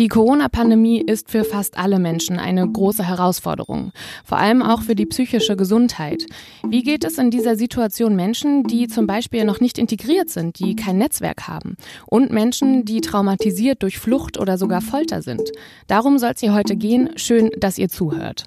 Die Corona-Pandemie ist für fast alle Menschen eine große Herausforderung, vor allem auch für die psychische Gesundheit. Wie geht es in dieser Situation Menschen, die zum Beispiel noch nicht integriert sind, die kein Netzwerk haben und Menschen, die traumatisiert durch Flucht oder sogar Folter sind? Darum soll es hier heute gehen. Schön, dass ihr zuhört.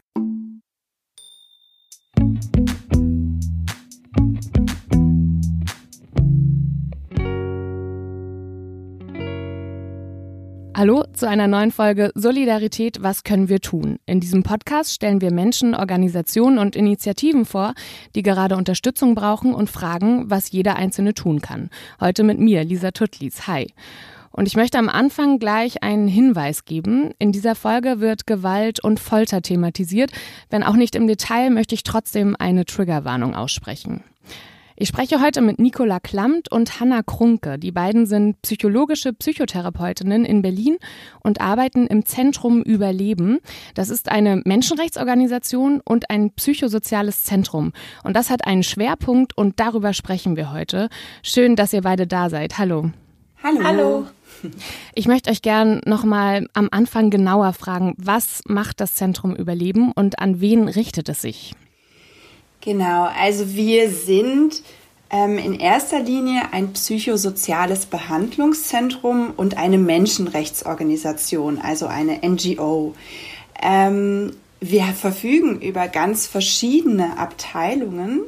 Hallo zu einer neuen Folge Solidarität, was können wir tun? In diesem Podcast stellen wir Menschen, Organisationen und Initiativen vor, die gerade Unterstützung brauchen und fragen, was jeder Einzelne tun kann. Heute mit mir, Lisa Tuttlis. Hi. Und ich möchte am Anfang gleich einen Hinweis geben. In dieser Folge wird Gewalt und Folter thematisiert. Wenn auch nicht im Detail, möchte ich trotzdem eine Triggerwarnung aussprechen. Ich spreche heute mit Nicola Klamt und Hanna Krunke. Die beiden sind psychologische Psychotherapeutinnen in Berlin und arbeiten im Zentrum Überleben. Das ist eine Menschenrechtsorganisation und ein psychosoziales Zentrum. Und das hat einen Schwerpunkt und darüber sprechen wir heute. Schön, dass ihr beide da seid. Hallo. Hallo. Hallo. Ich möchte euch gern nochmal am Anfang genauer fragen, was macht das Zentrum Überleben und an wen richtet es sich? Genau, also wir sind ähm, in erster Linie ein psychosoziales Behandlungszentrum und eine Menschenrechtsorganisation, also eine NGO. Ähm, wir verfügen über ganz verschiedene Abteilungen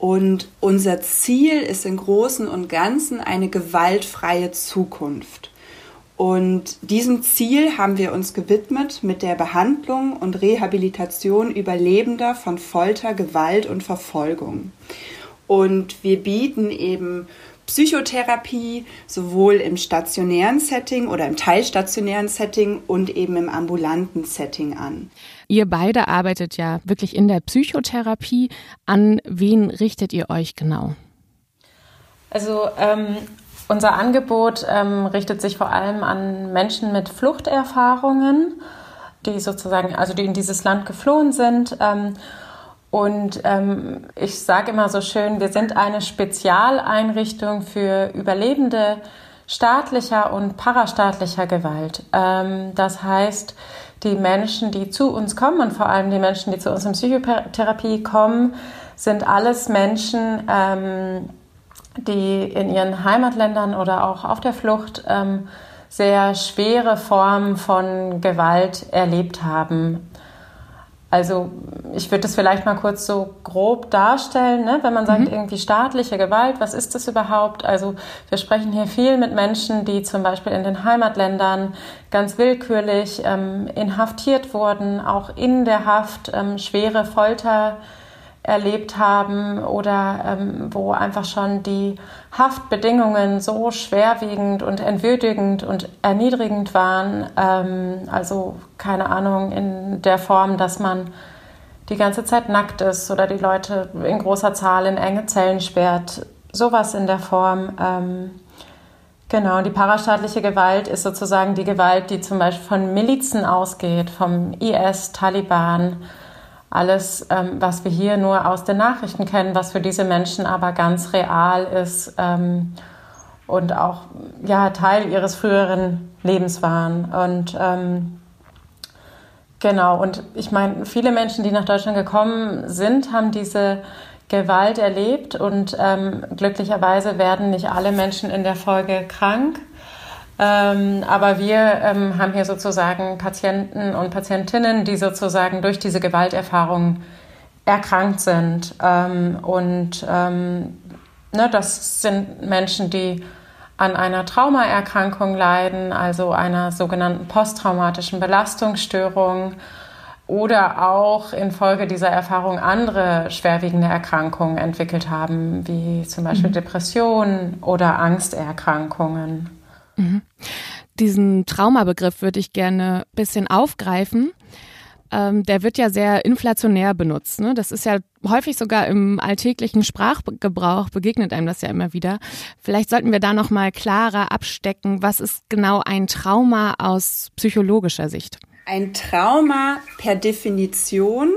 und unser Ziel ist im Großen und Ganzen eine gewaltfreie Zukunft. Und diesem Ziel haben wir uns gewidmet mit der Behandlung und Rehabilitation Überlebender von Folter, Gewalt und Verfolgung. Und wir bieten eben Psychotherapie sowohl im stationären Setting oder im teilstationären Setting und eben im ambulanten Setting an. Ihr beide arbeitet ja wirklich in der Psychotherapie. An wen richtet ihr euch genau? Also ähm, unser Angebot ähm, richtet sich vor allem an Menschen mit Fluchterfahrungen, die sozusagen, also die in dieses Land geflohen sind. Ähm, und ähm, ich sage immer so schön, wir sind eine Spezialeinrichtung für Überlebende staatlicher und parastaatlicher Gewalt. Ähm, das heißt, die Menschen, die zu uns kommen und vor allem die Menschen, die zu uns in Psychotherapie kommen, sind alles Menschen, ähm, die in ihren Heimatländern oder auch auf der Flucht ähm, sehr schwere Formen von Gewalt erlebt haben. Also ich würde das vielleicht mal kurz so grob darstellen, ne? wenn man sagt, mhm. irgendwie staatliche Gewalt, was ist das überhaupt? Also wir sprechen hier viel mit Menschen, die zum Beispiel in den Heimatländern ganz willkürlich ähm, inhaftiert wurden, auch in der Haft ähm, schwere Folter erlebt haben oder ähm, wo einfach schon die Haftbedingungen so schwerwiegend und entwürdigend und erniedrigend waren. Ähm, also keine Ahnung in der Form, dass man die ganze Zeit nackt ist oder die Leute in großer Zahl in enge Zellen sperrt. Sowas in der Form. Ähm, Genau, die parastaatliche Gewalt ist sozusagen die Gewalt, die zum Beispiel von Milizen ausgeht, vom IS, Taliban, alles, ähm, was wir hier nur aus den Nachrichten kennen, was für diese Menschen aber ganz real ist ähm, und auch ja, Teil ihres früheren Lebens waren. Und ähm, genau, und ich meine, viele Menschen, die nach Deutschland gekommen sind, haben diese Gewalt erlebt und ähm, glücklicherweise werden nicht alle Menschen in der Folge krank. Ähm, aber wir ähm, haben hier sozusagen Patienten und Patientinnen, die sozusagen durch diese Gewalterfahrung erkrankt sind. Ähm, und ähm, ne, das sind Menschen, die an einer Traumaerkrankung leiden, also einer sogenannten posttraumatischen Belastungsstörung oder auch infolge dieser Erfahrung andere schwerwiegende Erkrankungen entwickelt haben, wie zum Beispiel mhm. Depressionen oder Angsterkrankungen. Mhm. Diesen Traumabegriff würde ich gerne ein bisschen aufgreifen. Ähm, der wird ja sehr inflationär benutzt. Ne? Das ist ja häufig sogar im alltäglichen Sprachgebrauch begegnet einem das ja immer wieder. Vielleicht sollten wir da noch mal klarer abstecken, was ist genau ein Trauma aus psychologischer Sicht? Ein Trauma per Definition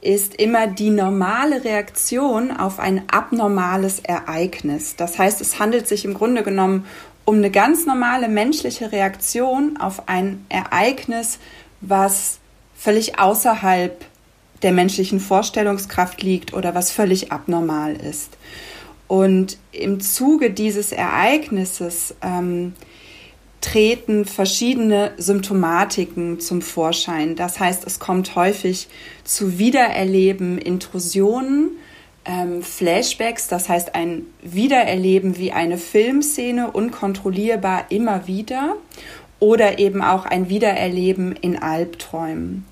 ist immer die normale Reaktion auf ein abnormales Ereignis. Das heißt, es handelt sich im Grunde genommen um eine ganz normale menschliche Reaktion auf ein Ereignis, was völlig außerhalb der menschlichen Vorstellungskraft liegt oder was völlig abnormal ist. Und im Zuge dieses Ereignisses ähm, treten verschiedene Symptomatiken zum Vorschein. Das heißt, es kommt häufig zu Wiedererleben, Intrusionen, ähm, Flashbacks, das heißt ein Wiedererleben wie eine Filmszene, unkontrollierbar immer wieder oder eben auch ein Wiedererleben in Albträumen.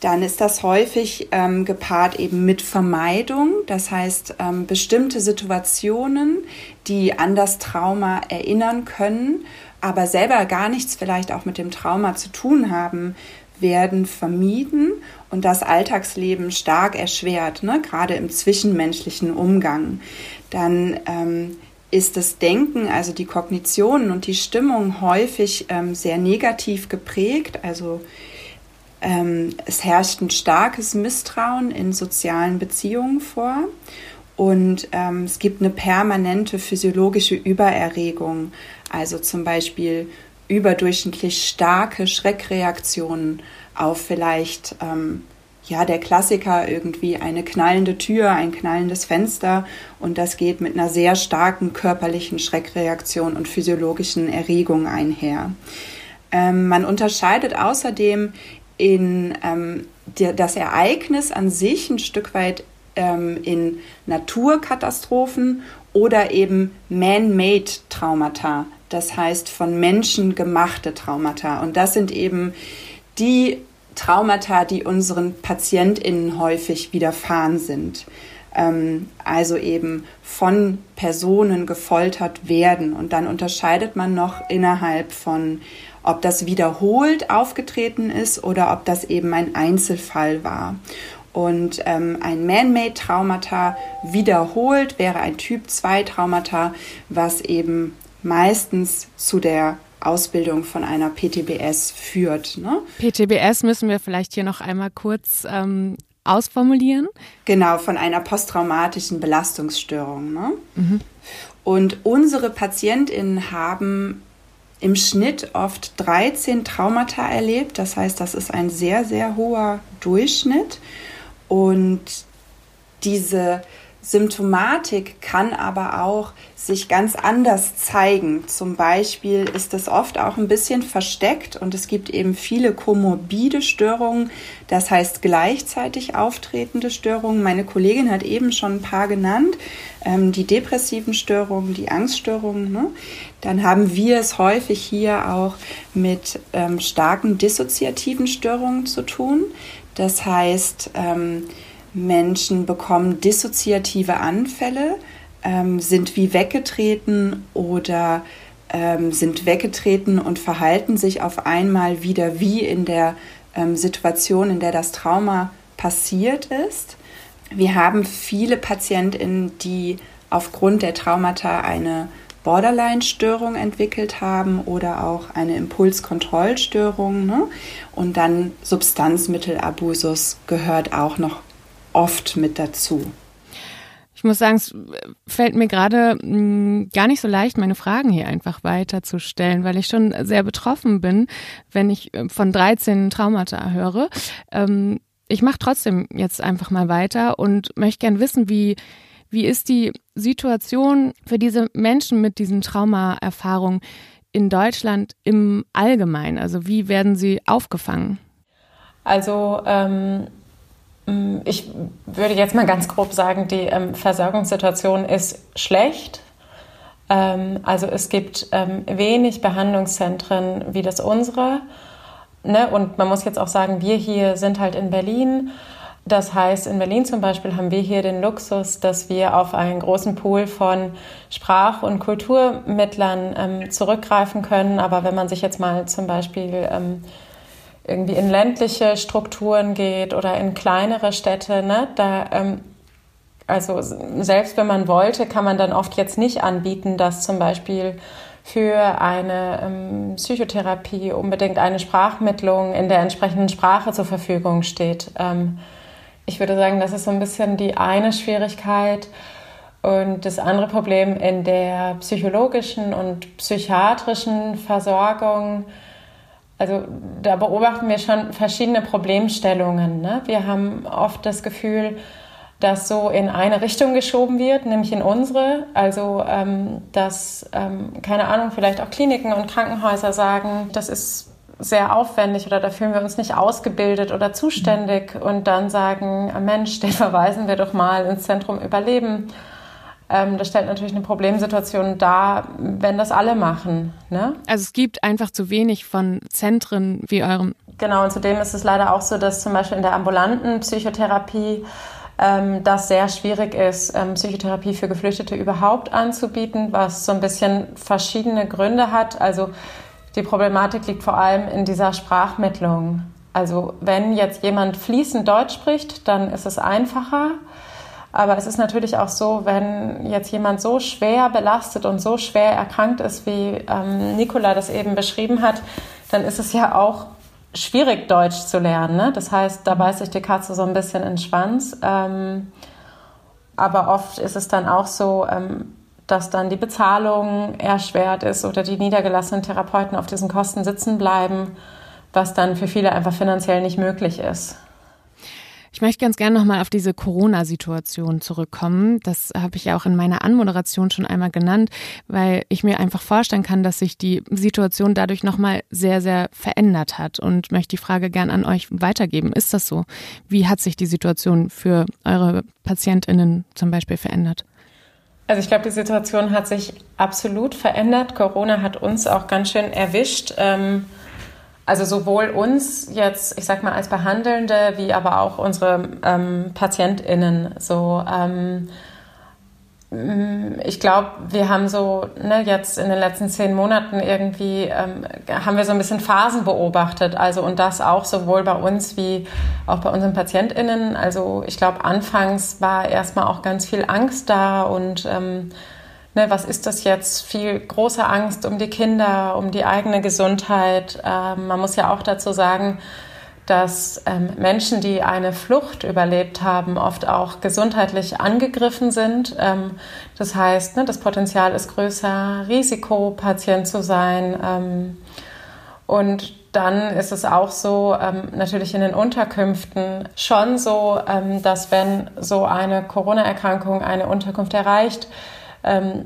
Dann ist das häufig ähm, gepaart eben mit Vermeidung, das heißt ähm, bestimmte Situationen, die an das Trauma erinnern können aber selber gar nichts vielleicht auch mit dem Trauma zu tun haben, werden vermieden und das Alltagsleben stark erschwert, ne? gerade im zwischenmenschlichen Umgang. Dann ähm, ist das Denken, also die Kognition und die Stimmung häufig ähm, sehr negativ geprägt. Also ähm, es herrscht ein starkes Misstrauen in sozialen Beziehungen vor und ähm, es gibt eine permanente physiologische Übererregung. Also zum Beispiel überdurchschnittlich starke Schreckreaktionen auf vielleicht, ähm, ja, der Klassiker irgendwie eine knallende Tür, ein knallendes Fenster und das geht mit einer sehr starken körperlichen Schreckreaktion und physiologischen Erregung einher. Ähm, man unterscheidet außerdem in ähm, der, das Ereignis an sich ein Stück weit ähm, in Naturkatastrophen oder eben man-made Traumata das heißt von Menschen gemachte Traumata. Und das sind eben die Traumata, die unseren PatientInnen häufig widerfahren sind. Ähm, also eben von Personen gefoltert werden. Und dann unterscheidet man noch innerhalb von, ob das wiederholt aufgetreten ist oder ob das eben ein Einzelfall war. Und ähm, ein Man-Made-Traumata wiederholt wäre ein Typ 2 Traumata, was eben meistens zu der Ausbildung von einer PTBS führt. Ne? PTBS müssen wir vielleicht hier noch einmal kurz ähm, ausformulieren. Genau, von einer posttraumatischen Belastungsstörung. Ne? Mhm. Und unsere PatientInnen haben im Schnitt oft 13 Traumata erlebt. Das heißt, das ist ein sehr, sehr hoher Durchschnitt. Und diese Symptomatik kann aber auch sich ganz anders zeigen. Zum Beispiel ist es oft auch ein bisschen versteckt und es gibt eben viele komorbide Störungen, das heißt gleichzeitig auftretende Störungen. Meine Kollegin hat eben schon ein paar genannt, ähm, die depressiven Störungen, die Angststörungen. Ne? Dann haben wir es häufig hier auch mit ähm, starken dissoziativen Störungen zu tun. Das heißt, ähm, Menschen bekommen dissoziative Anfälle, ähm, sind wie weggetreten oder ähm, sind weggetreten und verhalten sich auf einmal wieder wie in der ähm, Situation, in der das Trauma passiert ist. Wir haben viele Patientinnen, die aufgrund der Traumata eine Borderline-Störung entwickelt haben oder auch eine Impulskontrollstörung. Ne? Und dann Substanzmittelabusus gehört auch noch oft mit dazu. Ich muss sagen, es fällt mir gerade hm, gar nicht so leicht, meine Fragen hier einfach weiterzustellen, weil ich schon sehr betroffen bin, wenn ich äh, von 13 Traumata höre. Ähm, ich mache trotzdem jetzt einfach mal weiter und möchte gern wissen, wie, wie ist die Situation für diese Menschen mit diesen Traumaerfahrungen in Deutschland im Allgemeinen? Also wie werden sie aufgefangen? Also ähm, ich würde jetzt mal ganz grob sagen, die ähm, Versorgungssituation ist schlecht. Ähm, also es gibt ähm, wenig Behandlungszentren wie das unsere. Ne? Und man muss jetzt auch sagen, wir hier sind halt in Berlin. Das heißt, in Berlin zum Beispiel haben wir hier den Luxus, dass wir auf einen großen Pool von Sprach- und Kulturmittlern ähm, zurückgreifen können. Aber wenn man sich jetzt mal zum Beispiel ähm, irgendwie in ländliche Strukturen geht oder in kleinere Städte, ne, da ähm, also selbst wenn man wollte, kann man dann oft jetzt nicht anbieten, dass zum Beispiel für eine ähm, Psychotherapie unbedingt eine Sprachmittlung in der entsprechenden Sprache zur Verfügung steht. Ähm, Ich würde sagen, das ist so ein bisschen die eine Schwierigkeit. Und das andere Problem in der psychologischen und psychiatrischen Versorgung, also da beobachten wir schon verschiedene Problemstellungen. Ne? Wir haben oft das Gefühl, dass so in eine Richtung geschoben wird, nämlich in unsere. Also ähm, dass, ähm, keine Ahnung, vielleicht auch Kliniken und Krankenhäuser sagen, das ist sehr aufwendig oder da fühlen wir uns nicht ausgebildet oder zuständig und dann sagen, Mensch, den verweisen wir doch mal ins Zentrum Überleben ähm, das stellt natürlich eine Problemsituation dar, wenn das alle machen. Ne? Also es gibt einfach zu wenig von Zentren wie eurem. Genau, und zudem ist es leider auch so, dass zum Beispiel in der ambulanten Psychotherapie ähm, das sehr schwierig ist, ähm, Psychotherapie für Geflüchtete überhaupt anzubieten, was so ein bisschen verschiedene Gründe hat. Also die Problematik liegt vor allem in dieser Sprachmittlung. Also wenn jetzt jemand fließend Deutsch spricht, dann ist es einfacher. Aber es ist natürlich auch so, wenn jetzt jemand so schwer belastet und so schwer erkrankt ist, wie ähm, Nicola das eben beschrieben hat, dann ist es ja auch schwierig, Deutsch zu lernen. Ne? Das heißt, da beißt sich die Katze so ein bisschen in den Schwanz. Ähm, aber oft ist es dann auch so, ähm, dass dann die Bezahlung erschwert ist oder die niedergelassenen Therapeuten auf diesen Kosten sitzen bleiben, was dann für viele einfach finanziell nicht möglich ist. Ich möchte ganz gerne nochmal auf diese Corona-Situation zurückkommen. Das habe ich ja auch in meiner Anmoderation schon einmal genannt, weil ich mir einfach vorstellen kann, dass sich die Situation dadurch nochmal sehr, sehr verändert hat und möchte die Frage gern an euch weitergeben. Ist das so? Wie hat sich die Situation für eure PatientInnen zum Beispiel verändert? Also ich glaube, die Situation hat sich absolut verändert. Corona hat uns auch ganz schön erwischt. Ähm also sowohl uns jetzt, ich sag mal, als Behandelnde, wie aber auch unsere ähm, PatientInnen. So, ähm, mm, ich glaube, wir haben so ne, jetzt in den letzten zehn Monaten irgendwie ähm, haben wir so ein bisschen Phasen beobachtet. Also und das auch sowohl bei uns wie auch bei unseren PatientInnen. Also ich glaube, anfangs war erstmal auch ganz viel Angst da und ähm, ne, was ist das jetzt? Viel große Angst um die Kinder, um die eigene Gesundheit. Ähm, man muss ja auch dazu sagen, dass ähm, Menschen, die eine Flucht überlebt haben, oft auch gesundheitlich angegriffen sind. Ähm, das heißt, ne, das Potenzial ist größer, Risikopatient zu sein. Ähm, und dann ist es auch so, ähm, natürlich in den Unterkünften schon so, ähm, dass wenn so eine Corona-Erkrankung eine Unterkunft erreicht,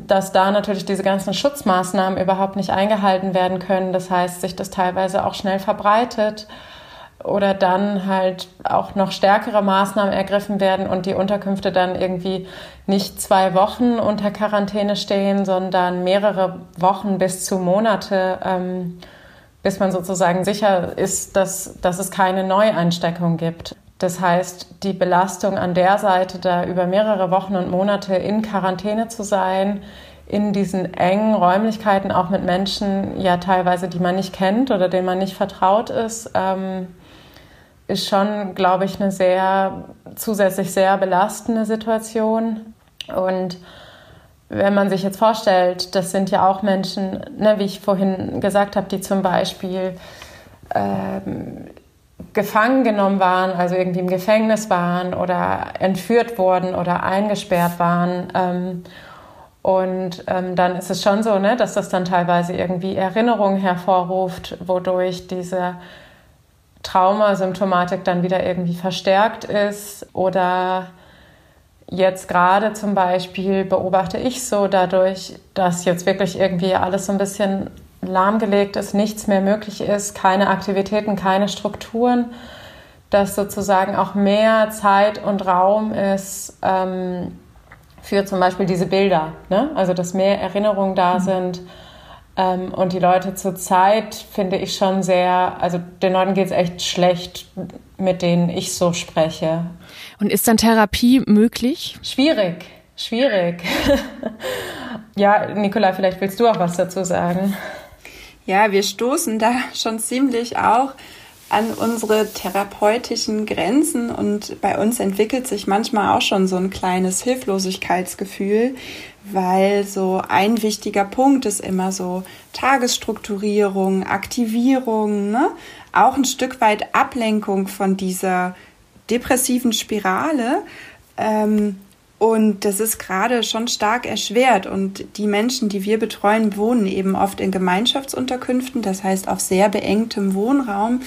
dass da natürlich diese ganzen Schutzmaßnahmen überhaupt nicht eingehalten werden können. Das heißt, sich das teilweise auch schnell verbreitet oder dann halt auch noch stärkere Maßnahmen ergriffen werden und die Unterkünfte dann irgendwie nicht zwei Wochen unter Quarantäne stehen, sondern mehrere Wochen bis zu Monate, ähm, bis man sozusagen sicher ist, dass, dass es keine Neueinsteckung gibt. Das heißt, die Belastung an der Seite, da über mehrere Wochen und Monate in Quarantäne zu sein, in diesen engen Räumlichkeiten, auch mit Menschen, ja teilweise, die man nicht kennt oder denen man nicht vertraut ist, ähm, ist schon, glaube ich, eine sehr zusätzlich sehr belastende Situation. Und wenn man sich jetzt vorstellt, das sind ja auch Menschen, ne, wie ich vorhin gesagt habe, die zum Beispiel ähm, gefangen genommen waren, also irgendwie im Gefängnis waren oder entführt wurden oder eingesperrt waren. Ähm, und ähm, dann ist es schon so, ne, dass das dann teilweise irgendwie Erinnerungen hervorruft, wodurch diese Traumasymptomatik dann wieder irgendwie verstärkt ist. Oder jetzt gerade zum Beispiel beobachte ich so dadurch, dass jetzt wirklich irgendwie alles so ein bisschen lahmgelegt ist, nichts mehr möglich ist, keine Aktivitäten, keine Strukturen, dass sozusagen auch mehr Zeit und Raum ist ähm, für zum Beispiel diese Bilder. Ne? Also dass mehr Erinnerungen da mhm. sind. Ähm, und die Leute zur Zeit finde ich schon sehr, also den Leuten geht es echt schlecht, mit denen ich so spreche. Und ist dann Therapie möglich? Schwierig, schwierig. ja, Nicola, vielleicht willst du auch was dazu sagen. Ja, wir stoßen da schon ziemlich auch an unsere therapeutischen Grenzen und bei uns entwickelt sich manchmal auch schon so ein kleines Hilflosigkeitsgefühl, weil so ein wichtiger Punkt ist immer so Tagesstrukturierung, Aktivierung, ne? auch ein Stück weit Ablenkung von dieser depressiven Spirale. Ähm, und das ist gerade schon stark erschwert. Und die Menschen, die wir betreuen, wohnen eben oft in Gemeinschaftsunterkünften, das heißt auf sehr beengtem Wohnraum.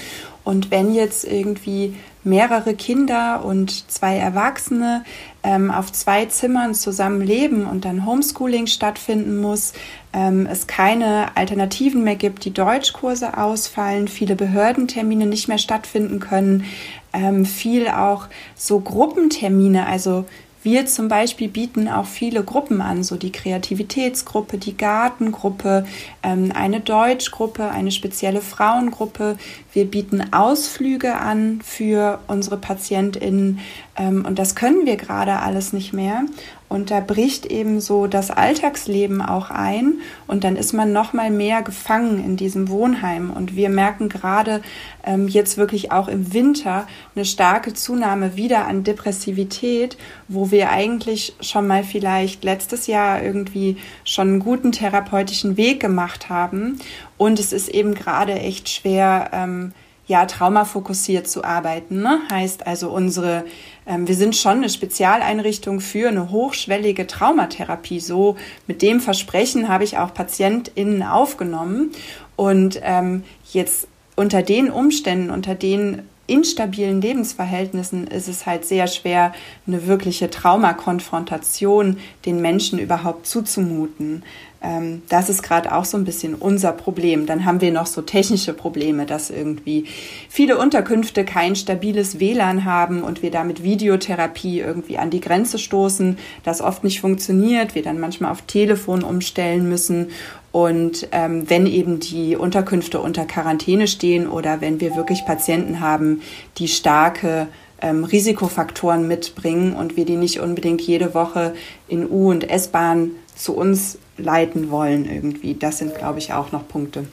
Und wenn jetzt irgendwie mehrere Kinder und zwei Erwachsene ähm, auf zwei Zimmern zusammen leben und dann Homeschooling stattfinden muss, ähm, es keine Alternativen mehr gibt, die Deutschkurse ausfallen, viele Behördentermine nicht mehr stattfinden können, ähm, viel auch so Gruppentermine, also wir zum Beispiel bieten auch viele Gruppen an, so die Kreativitätsgruppe, die Gartengruppe, ähm, eine Deutschgruppe, eine spezielle Frauengruppe. Wir bieten Ausflüge an für unsere PatientInnen ähm, und das können wir gerade alles nicht mehr. Und da bricht eben so das Alltagsleben auch ein und dann ist man noch mal mehr gefangen in diesem Wohnheim. Und wir merken gerade ähm, jetzt wirklich auch im Winter eine starke Zunahme wieder an Depressivität, wo wir eigentlich schon mal vielleicht letztes Jahr irgendwie schon einen guten therapeutischen Weg gemacht haben. Und es ist eben gerade echt schwer, ähm, ja, traumafokussiert zu arbeiten. Ne? Heißt also, unsere, ähm, wir sind schon eine Spezialeinrichtung für eine hochschwellige Traumatherapie. So mit dem Versprechen habe ich auch PatientInnen aufgenommen. Und ähm, jetzt unter den Umständen, unter den instabilen Lebensverhältnissen ist es halt sehr schwer, eine wirkliche Traumakonfrontation den Menschen überhaupt zuzumuten. Ähm, das ist gerade auch so ein bisschen unser Problem. Dann haben wir noch so technische Probleme, dass irgendwie viele Unterkünfte kein stabiles WLAN haben und wir damit Videotherapie irgendwie an die Grenze stoßen, das oft nicht funktioniert, wir dann manchmal auf Telefon umstellen müssen und ähm, wenn eben die Unterkünfte unter Quarantäne stehen oder wenn wir wirklich Patienten haben, die starke ähm, Risikofaktoren mitbringen und wir die nicht unbedingt jede Woche in U- und S-Bahn zu uns leiten wollen irgendwie. Das sind, glaube ich, auch noch Punkte.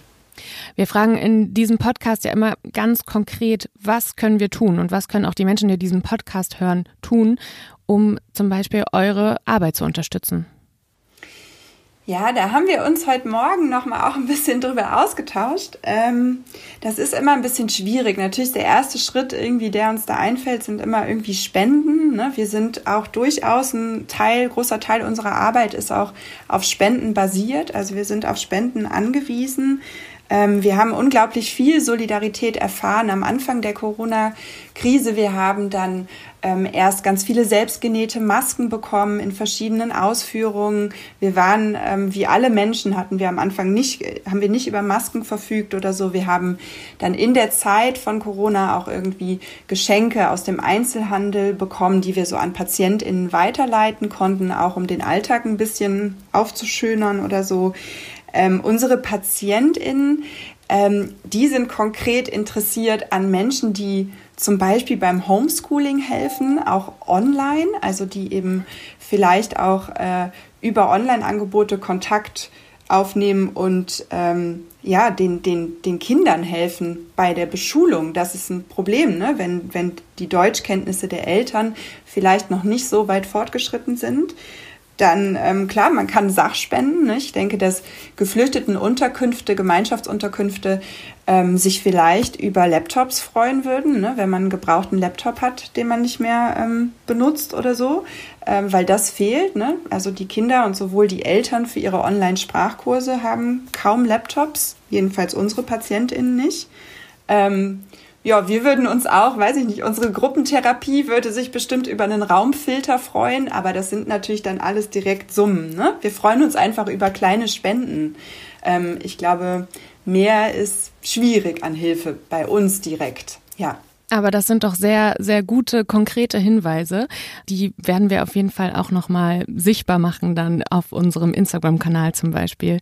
Wir fragen in diesem Podcast ja immer ganz konkret, was können wir tun und was können auch die Menschen, die diesen Podcast hören, tun, um zum Beispiel eure Arbeit zu unterstützen. Ja, da haben wir uns heute Morgen noch mal auch ein bisschen drüber ausgetauscht. Ähm, das ist immer ein bisschen schwierig. Natürlich der erste Schritt irgendwie, der uns da einfällt, sind immer irgendwie Spenden. Ne? Wir sind auch durchaus ein Teil, großer Teil unserer Arbeit ist auch auf Spenden basiert. Also wir sind auf Spenden angewiesen. Ähm, wir haben unglaublich viel Solidarität erfahren am Anfang der Corona-Krise. Wir haben dann ähm, erst ganz viele selbstgenähte Masken bekommen in verschiedenen Ausführungen. Wir waren, ähm, wie alle Menschen, hatten wir am Anfang nicht, haben wir nicht über Masken verfügt oder so. Wir haben dann in der Zeit von Corona auch irgendwie Geschenke aus dem Einzelhandel bekommen, die wir so an PatientInnen weiterleiten konnten, auch um den Alltag ein bisschen aufzuschönern oder so. Ähm, unsere PatientInnen, ähm, die sind konkret interessiert an Menschen, die zum Beispiel beim Homeschooling helfen, auch online, also die eben vielleicht auch äh, über Online-Angebote Kontakt aufnehmen und ähm, ja, den, den, den Kindern helfen bei der Beschulung. Das ist ein Problem, ne? wenn, wenn die Deutschkenntnisse der Eltern vielleicht noch nicht so weit fortgeschritten sind. Dann ähm, klar, man kann Sachspenden. Ne? Ich denke, dass Geflüchtetenunterkünfte, Gemeinschaftsunterkünfte ähm, sich vielleicht über Laptops freuen würden, ne? wenn man einen gebrauchten Laptop hat, den man nicht mehr ähm, benutzt oder so, ähm, weil das fehlt. Ne? Also die Kinder und sowohl die Eltern für ihre Online-Sprachkurse haben kaum Laptops, jedenfalls unsere PatientInnen nicht. Ähm, ja, wir würden uns auch, weiß ich nicht, unsere Gruppentherapie würde sich bestimmt über einen Raumfilter freuen, aber das sind natürlich dann alles direkt Summen. Ne? Wir freuen uns einfach über kleine Spenden. Ähm, ich glaube, mehr ist schwierig an Hilfe bei uns direkt. Ja. Aber das sind doch sehr, sehr gute, konkrete Hinweise. Die werden wir auf jeden Fall auch nochmal sichtbar machen, dann auf unserem Instagram-Kanal zum Beispiel.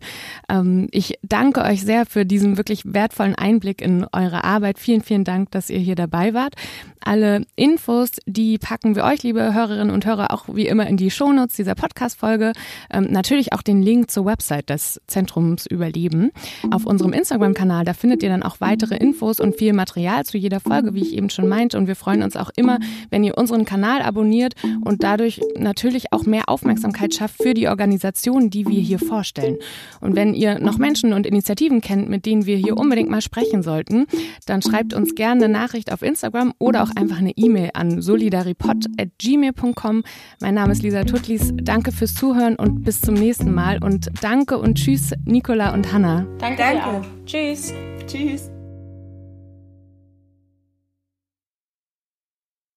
Ähm, ich danke euch sehr für diesen wirklich wertvollen Einblick in eure Arbeit. Vielen, vielen Dank, dass ihr hier dabei wart. Alle Infos, die packen wir euch, liebe Hörerinnen und Hörer, auch wie immer in die Shownotes dieser Podcast-Folge. Ähm, natürlich auch den Link zur Website des Zentrums Überleben. Auf unserem Instagram-Kanal, da findet ihr dann auch weitere Infos und viel Material zu jeder Folge, wie ich eben schon meinte. Und wir freuen uns auch immer, wenn ihr unseren Kanal abonniert und dadurch natürlich auch mehr Aufmerksamkeit schafft für die Organisationen, die wir hier vorstellen. Und wenn ihr noch Menschen und Initiativen kennt, mit denen wir hier unbedingt mal sprechen sollten, dann schreibt uns gerne eine Nachricht auf Instagram oder auch einfach eine E-Mail an solidaripod.gmail.com. Mein Name ist Lisa Tutlis. Danke fürs Zuhören und bis zum nächsten Mal. Und danke und tschüss, Nicola und Hanna. Danke. danke. Tschüss. Tschüss.